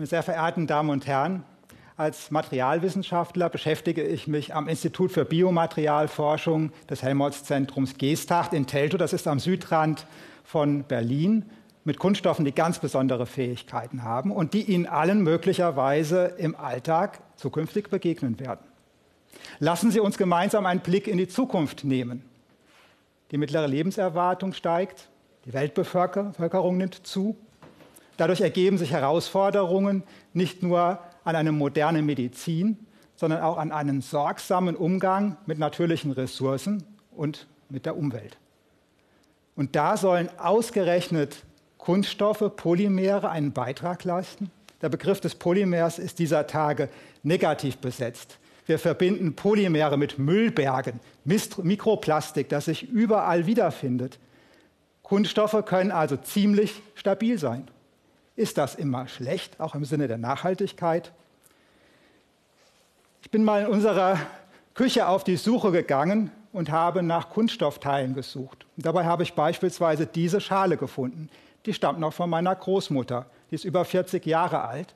Meine sehr verehrten Damen und Herren, als Materialwissenschaftler beschäftige ich mich am Institut für Biomaterialforschung des Helmholtz-Zentrums Geesthacht in Teltow, das ist am Südrand von Berlin, mit Kunststoffen, die ganz besondere Fähigkeiten haben und die Ihnen allen möglicherweise im Alltag zukünftig begegnen werden. Lassen Sie uns gemeinsam einen Blick in die Zukunft nehmen. Die mittlere Lebenserwartung steigt, die Weltbevölkerung nimmt zu. Dadurch ergeben sich Herausforderungen nicht nur an eine moderne Medizin, sondern auch an einen sorgsamen Umgang mit natürlichen Ressourcen und mit der Umwelt. Und da sollen ausgerechnet Kunststoffe, Polymere einen Beitrag leisten. Der Begriff des Polymers ist dieser Tage negativ besetzt. Wir verbinden Polymere mit Müllbergen, Mikroplastik, das sich überall wiederfindet. Kunststoffe können also ziemlich stabil sein. Ist das immer schlecht, auch im Sinne der Nachhaltigkeit? Ich bin mal in unserer Küche auf die Suche gegangen und habe nach Kunststoffteilen gesucht. Und dabei habe ich beispielsweise diese Schale gefunden. Die stammt noch von meiner Großmutter. Die ist über 40 Jahre alt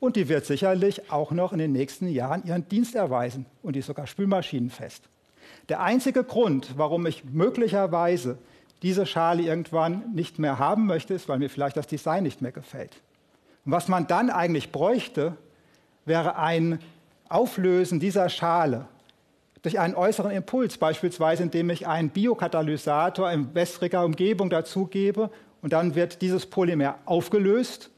und die wird sicherlich auch noch in den nächsten Jahren ihren Dienst erweisen und die ist sogar spülmaschinenfest. Der einzige Grund, warum ich möglicherweise diese Schale irgendwann nicht mehr haben möchte, ist, weil mir vielleicht das Design nicht mehr gefällt. Und was man dann eigentlich bräuchte, wäre ein Auflösen dieser Schale durch einen äußeren Impuls, beispielsweise indem ich einen Biokatalysator in wässriger Umgebung dazugebe und dann wird dieses Polymer aufgelöst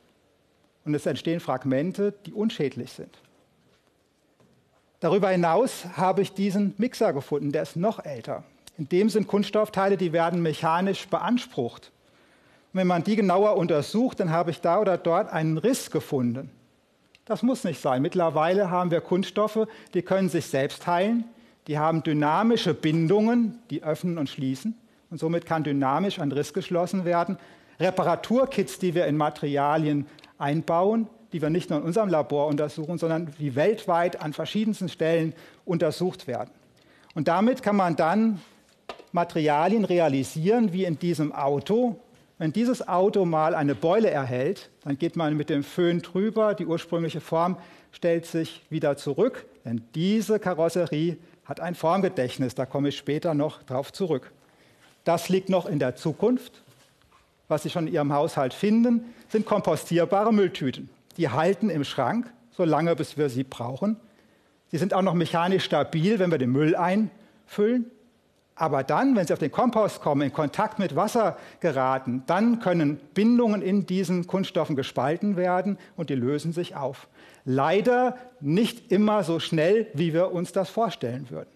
und es entstehen Fragmente, die unschädlich sind. Darüber hinaus habe ich diesen Mixer gefunden, der ist noch älter. In dem sind Kunststoffteile, die werden mechanisch beansprucht. Und wenn man die genauer untersucht, dann habe ich da oder dort einen Riss gefunden. Das muss nicht sein. Mittlerweile haben wir Kunststoffe, die können sich selbst heilen, die haben dynamische Bindungen, die öffnen und schließen. Und somit kann dynamisch ein Riss geschlossen werden. Reparaturkits, die wir in Materialien einbauen, die wir nicht nur in unserem Labor untersuchen, sondern die weltweit an verschiedensten Stellen untersucht werden. Und damit kann man dann Materialien realisieren, wie in diesem Auto. Wenn dieses Auto mal eine Beule erhält, dann geht man mit dem Föhn drüber, die ursprüngliche Form stellt sich wieder zurück, denn diese Karosserie hat ein Formgedächtnis, da komme ich später noch drauf zurück. Das liegt noch in der Zukunft was Sie schon in Ihrem Haushalt finden, sind kompostierbare Mülltüten. Die halten im Schrank, so lange bis wir sie brauchen. Sie sind auch noch mechanisch stabil, wenn wir den Müll einfüllen. Aber dann, wenn sie auf den Kompost kommen, in Kontakt mit Wasser geraten, dann können Bindungen in diesen Kunststoffen gespalten werden und die lösen sich auf. Leider nicht immer so schnell, wie wir uns das vorstellen würden.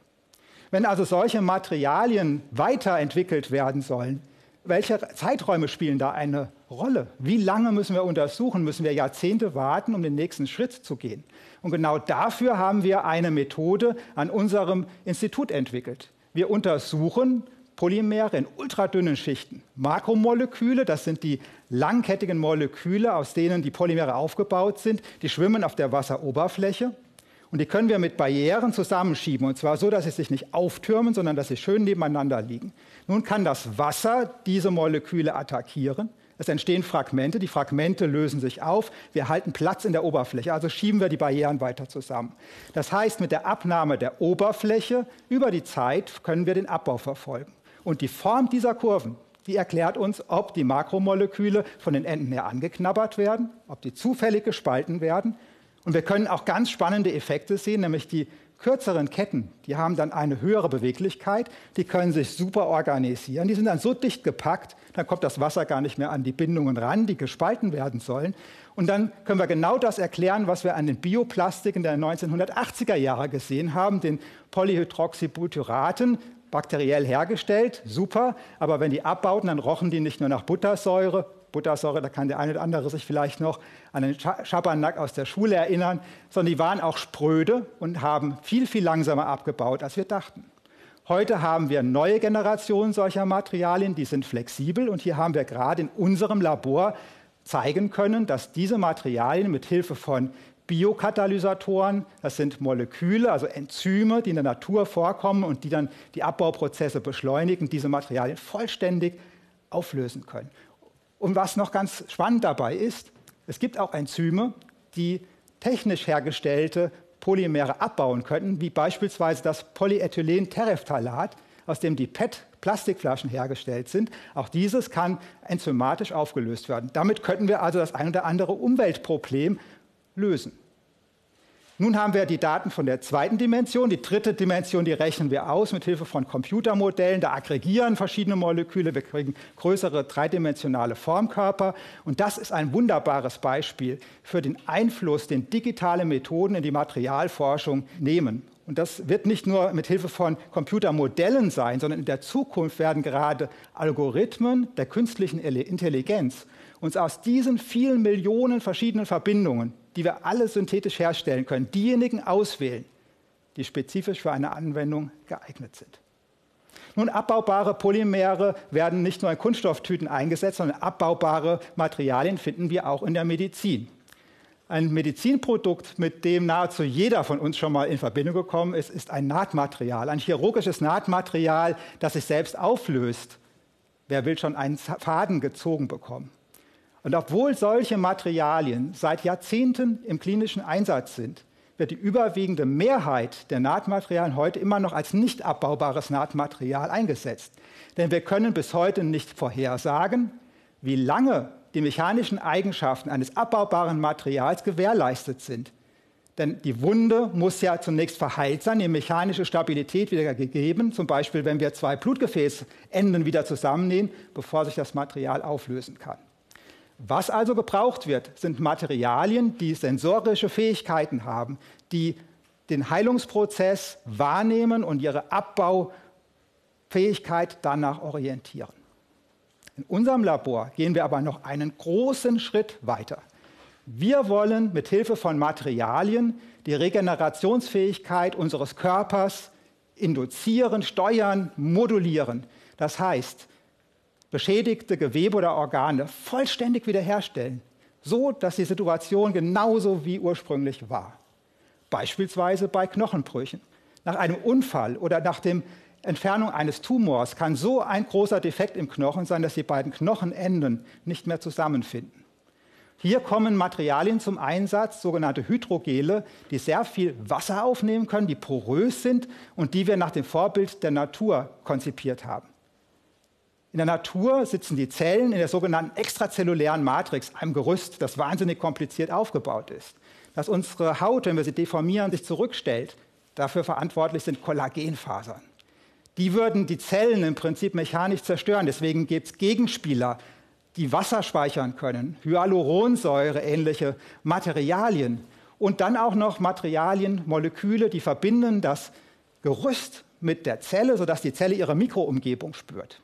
Wenn also solche Materialien weiterentwickelt werden sollen, welche Zeiträume spielen da eine Rolle? Wie lange müssen wir untersuchen? Müssen wir Jahrzehnte warten, um den nächsten Schritt zu gehen? Und genau dafür haben wir eine Methode an unserem Institut entwickelt. Wir untersuchen Polymere in ultradünnen Schichten. Makromoleküle, das sind die langkettigen Moleküle, aus denen die Polymere aufgebaut sind, die schwimmen auf der Wasseroberfläche. Und die können wir mit Barrieren zusammenschieben. Und zwar so, dass sie sich nicht auftürmen, sondern dass sie schön nebeneinander liegen. Nun kann das Wasser diese Moleküle attackieren. Es entstehen Fragmente, die Fragmente lösen sich auf, wir halten Platz in der Oberfläche, also schieben wir die Barrieren weiter zusammen. Das heißt, mit der Abnahme der Oberfläche über die Zeit können wir den Abbau verfolgen. Und die Form dieser Kurven, die erklärt uns, ob die Makromoleküle von den Enden her angeknabbert werden, ob die zufällig gespalten werden und wir können auch ganz spannende Effekte sehen, nämlich die kürzeren Ketten, die haben dann eine höhere Beweglichkeit, die können sich super organisieren, die sind dann so dicht gepackt, dann kommt das Wasser gar nicht mehr an die Bindungen ran, die gespalten werden sollen. Und dann können wir genau das erklären, was wir an den Bioplastiken der 1980er Jahre gesehen haben, den Polyhydroxybutyraten, bakteriell hergestellt, super, aber wenn die abbauten, dann rochen die nicht nur nach Buttersäure, Buttersäure, da kann der eine oder andere sich vielleicht noch an den Schabernack aus der Schule erinnern, sondern die waren auch spröde und haben viel, viel langsamer abgebaut, als wir dachten. Heute haben wir neue Generationen solcher Materialien, die sind flexibel und hier haben wir gerade in unserem Labor zeigen können, dass diese Materialien mit Hilfe von Biokatalysatoren, das sind Moleküle, also Enzyme, die in der Natur vorkommen und die dann die Abbauprozesse beschleunigen, diese Materialien vollständig auflösen können. Und was noch ganz spannend dabei ist, es gibt auch Enzyme, die technisch hergestellte Polymere abbauen könnten, wie beispielsweise das Polyethylen-Terephthalat, aus dem die PET-Plastikflaschen hergestellt sind. Auch dieses kann enzymatisch aufgelöst werden. Damit könnten wir also das ein oder andere Umweltproblem lösen. Nun haben wir die Daten von der zweiten Dimension. Die dritte Dimension, die rechnen wir aus mit Hilfe von Computermodellen. Da aggregieren verschiedene Moleküle. Wir kriegen größere dreidimensionale Formkörper. Und das ist ein wunderbares Beispiel für den Einfluss, den digitale Methoden in die Materialforschung nehmen. Und das wird nicht nur mit Hilfe von Computermodellen sein, sondern in der Zukunft werden gerade Algorithmen der künstlichen Intelligenz uns aus diesen vielen Millionen verschiedenen Verbindungen die wir alle synthetisch herstellen können, diejenigen auswählen, die spezifisch für eine Anwendung geeignet sind. Nun, abbaubare Polymere werden nicht nur in Kunststofftüten eingesetzt, sondern abbaubare Materialien finden wir auch in der Medizin. Ein Medizinprodukt, mit dem nahezu jeder von uns schon mal in Verbindung gekommen ist, ist ein Nahtmaterial, ein chirurgisches Nahtmaterial, das sich selbst auflöst. Wer will schon einen Faden gezogen bekommen? Und obwohl solche Materialien seit Jahrzehnten im klinischen Einsatz sind, wird die überwiegende Mehrheit der Nahtmaterialien heute immer noch als nicht abbaubares Nahtmaterial eingesetzt. Denn wir können bis heute nicht vorhersagen, wie lange die mechanischen Eigenschaften eines abbaubaren Materials gewährleistet sind. Denn die Wunde muss ja zunächst verheilt sein, die mechanische Stabilität wieder gegeben, zum Beispiel wenn wir zwei Blutgefäßenden wieder zusammennähen, bevor sich das Material auflösen kann. Was also gebraucht wird, sind Materialien, die sensorische Fähigkeiten haben, die den Heilungsprozess wahrnehmen und ihre Abbaufähigkeit danach orientieren. In unserem Labor gehen wir aber noch einen großen Schritt weiter. Wir wollen mit Hilfe von Materialien die Regenerationsfähigkeit unseres Körpers induzieren, steuern, modulieren. Das heißt, beschädigte Gewebe oder Organe vollständig wiederherstellen, so dass die Situation genauso wie ursprünglich war. Beispielsweise bei Knochenbrüchen. Nach einem Unfall oder nach der Entfernung eines Tumors kann so ein großer Defekt im Knochen sein, dass die beiden Knochenenden nicht mehr zusammenfinden. Hier kommen Materialien zum Einsatz, sogenannte Hydrogele, die sehr viel Wasser aufnehmen können, die porös sind und die wir nach dem Vorbild der Natur konzipiert haben. In der Natur sitzen die Zellen in der sogenannten extrazellulären Matrix, einem Gerüst, das wahnsinnig kompliziert aufgebaut ist. Dass unsere Haut, wenn wir sie deformieren, sich zurückstellt, dafür verantwortlich sind Kollagenfasern. Die würden die Zellen im Prinzip mechanisch zerstören. Deswegen gibt es Gegenspieler, die Wasser speichern können, Hyaluronsäure, ähnliche Materialien. Und dann auch noch Materialien, Moleküle, die verbinden das Gerüst mit der Zelle, sodass die Zelle ihre Mikroumgebung spürt.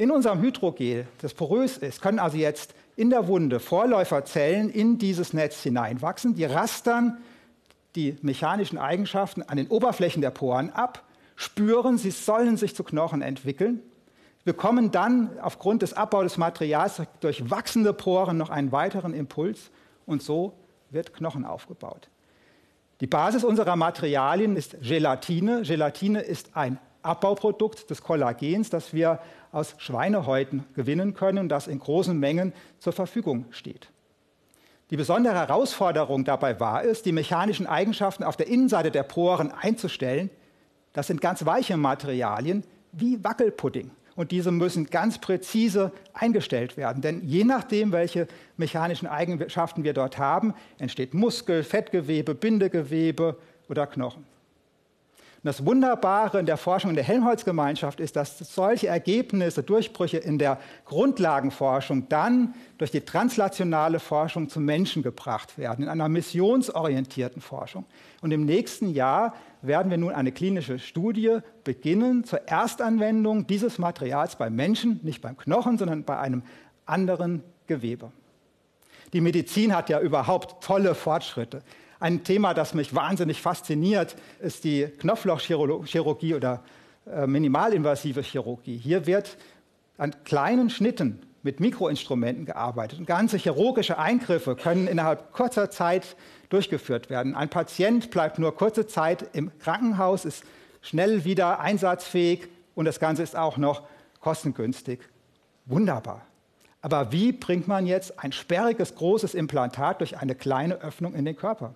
In unserem Hydrogel, das porös ist, können also jetzt in der Wunde Vorläuferzellen in dieses Netz hineinwachsen. Die rastern die mechanischen Eigenschaften an den Oberflächen der Poren ab, spüren, sie sollen sich zu Knochen entwickeln, bekommen dann aufgrund des Abbaus des Materials durch wachsende Poren noch einen weiteren Impuls und so wird Knochen aufgebaut. Die Basis unserer Materialien ist Gelatine. Gelatine ist ein Abbauprodukt des Kollagens, das wir aus Schweinehäuten gewinnen können, das in großen Mengen zur Verfügung steht. Die besondere Herausforderung dabei war es, die mechanischen Eigenschaften auf der Innenseite der Poren einzustellen. Das sind ganz weiche Materialien wie Wackelpudding. Und diese müssen ganz präzise eingestellt werden. Denn je nachdem, welche mechanischen Eigenschaften wir dort haben, entsteht Muskel, Fettgewebe, Bindegewebe oder Knochen. Und das Wunderbare in der Forschung in der Helmholtz-Gemeinschaft ist, dass solche Ergebnisse, Durchbrüche in der Grundlagenforschung dann durch die translationale Forschung zum Menschen gebracht werden, in einer missionsorientierten Forschung. Und im nächsten Jahr werden wir nun eine klinische Studie beginnen zur Erstanwendung dieses Materials beim Menschen, nicht beim Knochen, sondern bei einem anderen Gewebe. Die Medizin hat ja überhaupt tolle Fortschritte. Ein Thema, das mich wahnsinnig fasziniert, ist die Knopflochchirurgie oder äh, minimalinvasive Chirurgie. Hier wird an kleinen Schnitten mit Mikroinstrumenten gearbeitet. Und ganze chirurgische Eingriffe können innerhalb kurzer Zeit durchgeführt werden. Ein Patient bleibt nur kurze Zeit im Krankenhaus, ist schnell wieder einsatzfähig und das Ganze ist auch noch kostengünstig. Wunderbar. Aber wie bringt man jetzt ein sperriges, großes Implantat durch eine kleine Öffnung in den Körper?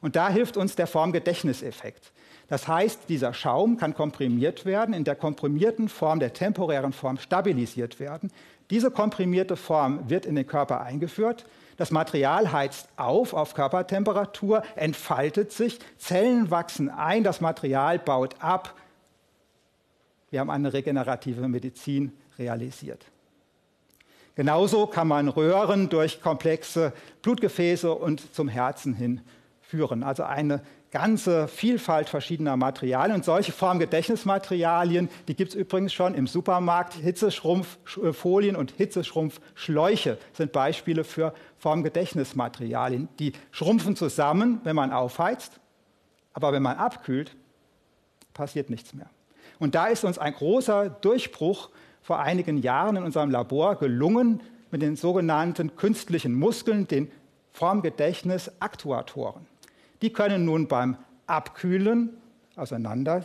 Und da hilft uns der Formgedächtniseffekt. Das heißt, dieser Schaum kann komprimiert werden, in der komprimierten Form, der temporären Form stabilisiert werden. Diese komprimierte Form wird in den Körper eingeführt. Das Material heizt auf auf Körpertemperatur, entfaltet sich, Zellen wachsen ein, das Material baut ab. Wir haben eine regenerative Medizin realisiert. Genauso kann man Röhren durch komplexe Blutgefäße und zum Herzen hin führen. Also eine ganze Vielfalt verschiedener Materialien. Und solche Formgedächtnismaterialien, die gibt es übrigens schon im Supermarkt. Hitzeschrumpffolien und Hitzeschrumpfschläuche sind Beispiele für Formgedächtnismaterialien. Die schrumpfen zusammen, wenn man aufheizt, aber wenn man abkühlt, passiert nichts mehr. Und da ist uns ein großer Durchbruch vor einigen Jahren in unserem Labor gelungen mit den sogenannten künstlichen Muskeln, den Formgedächtnisaktuatoren. Die können nun beim Abkühlen auseinander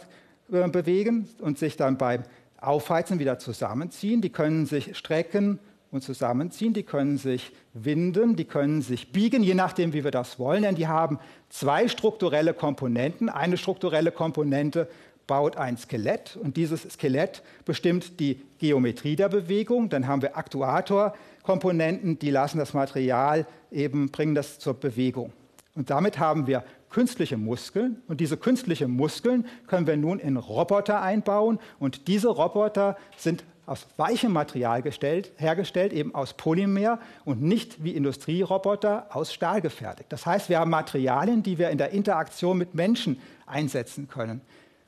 äh, bewegen und sich dann beim Aufheizen wieder zusammenziehen. Die können sich strecken und zusammenziehen. Die können sich winden, die können sich biegen, je nachdem, wie wir das wollen. Denn die haben zwei strukturelle Komponenten. Eine strukturelle Komponente baut ein Skelett und dieses Skelett bestimmt die Geometrie der Bewegung. Dann haben wir Aktuatorkomponenten, die lassen das Material eben, bringen das zur Bewegung. Und damit haben wir künstliche Muskeln und diese künstlichen Muskeln können wir nun in Roboter einbauen und diese Roboter sind aus weichem Material gestellt, hergestellt, eben aus Polymer und nicht wie Industrieroboter aus Stahl gefertigt. Das heißt, wir haben Materialien, die wir in der Interaktion mit Menschen einsetzen können.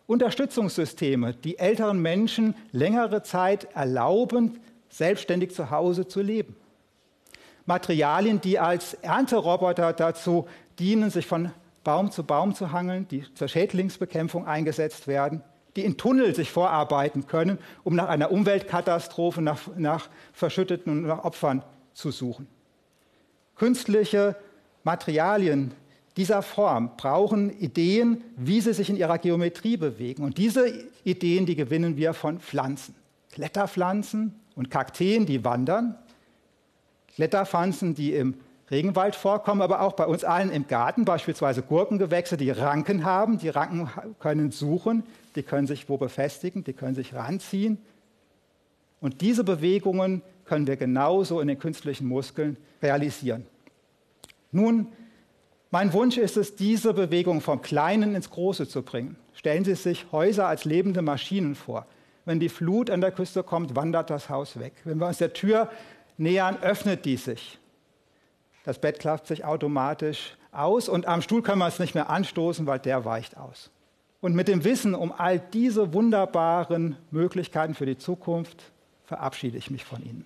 Unterstützungssysteme, die älteren Menschen längere Zeit erlauben, selbstständig zu Hause zu leben. Materialien, die als Ernteroboter dazu dienen, sich von Baum zu Baum zu hangeln, die zur Schädlingsbekämpfung eingesetzt werden, die in Tunnel sich vorarbeiten können, um nach einer Umweltkatastrophe, nach, nach verschütteten und nach Opfern zu suchen. Künstliche Materialien dieser Form brauchen Ideen, wie sie sich in ihrer Geometrie bewegen. Und diese Ideen, die gewinnen wir von Pflanzen. Kletterpflanzen und Kakteen, die wandern. Kletterpflanzen, die im Regenwald vorkommen, aber auch bei uns allen im Garten, beispielsweise Gurkengewächse, die Ranken haben. Die Ranken können suchen, die können sich wo befestigen, die können sich ranziehen. Und diese Bewegungen können wir genauso in den künstlichen Muskeln realisieren. Nun mein Wunsch ist es, diese Bewegung vom Kleinen ins Große zu bringen. Stellen Sie sich Häuser als lebende Maschinen vor. Wenn die Flut an der Küste kommt, wandert das Haus weg. Wenn wir uns der Tür nähern, öffnet die sich. Das Bett klappt sich automatisch aus und am Stuhl können wir es nicht mehr anstoßen, weil der weicht aus. Und mit dem Wissen um all diese wunderbaren Möglichkeiten für die Zukunft verabschiede ich mich von Ihnen.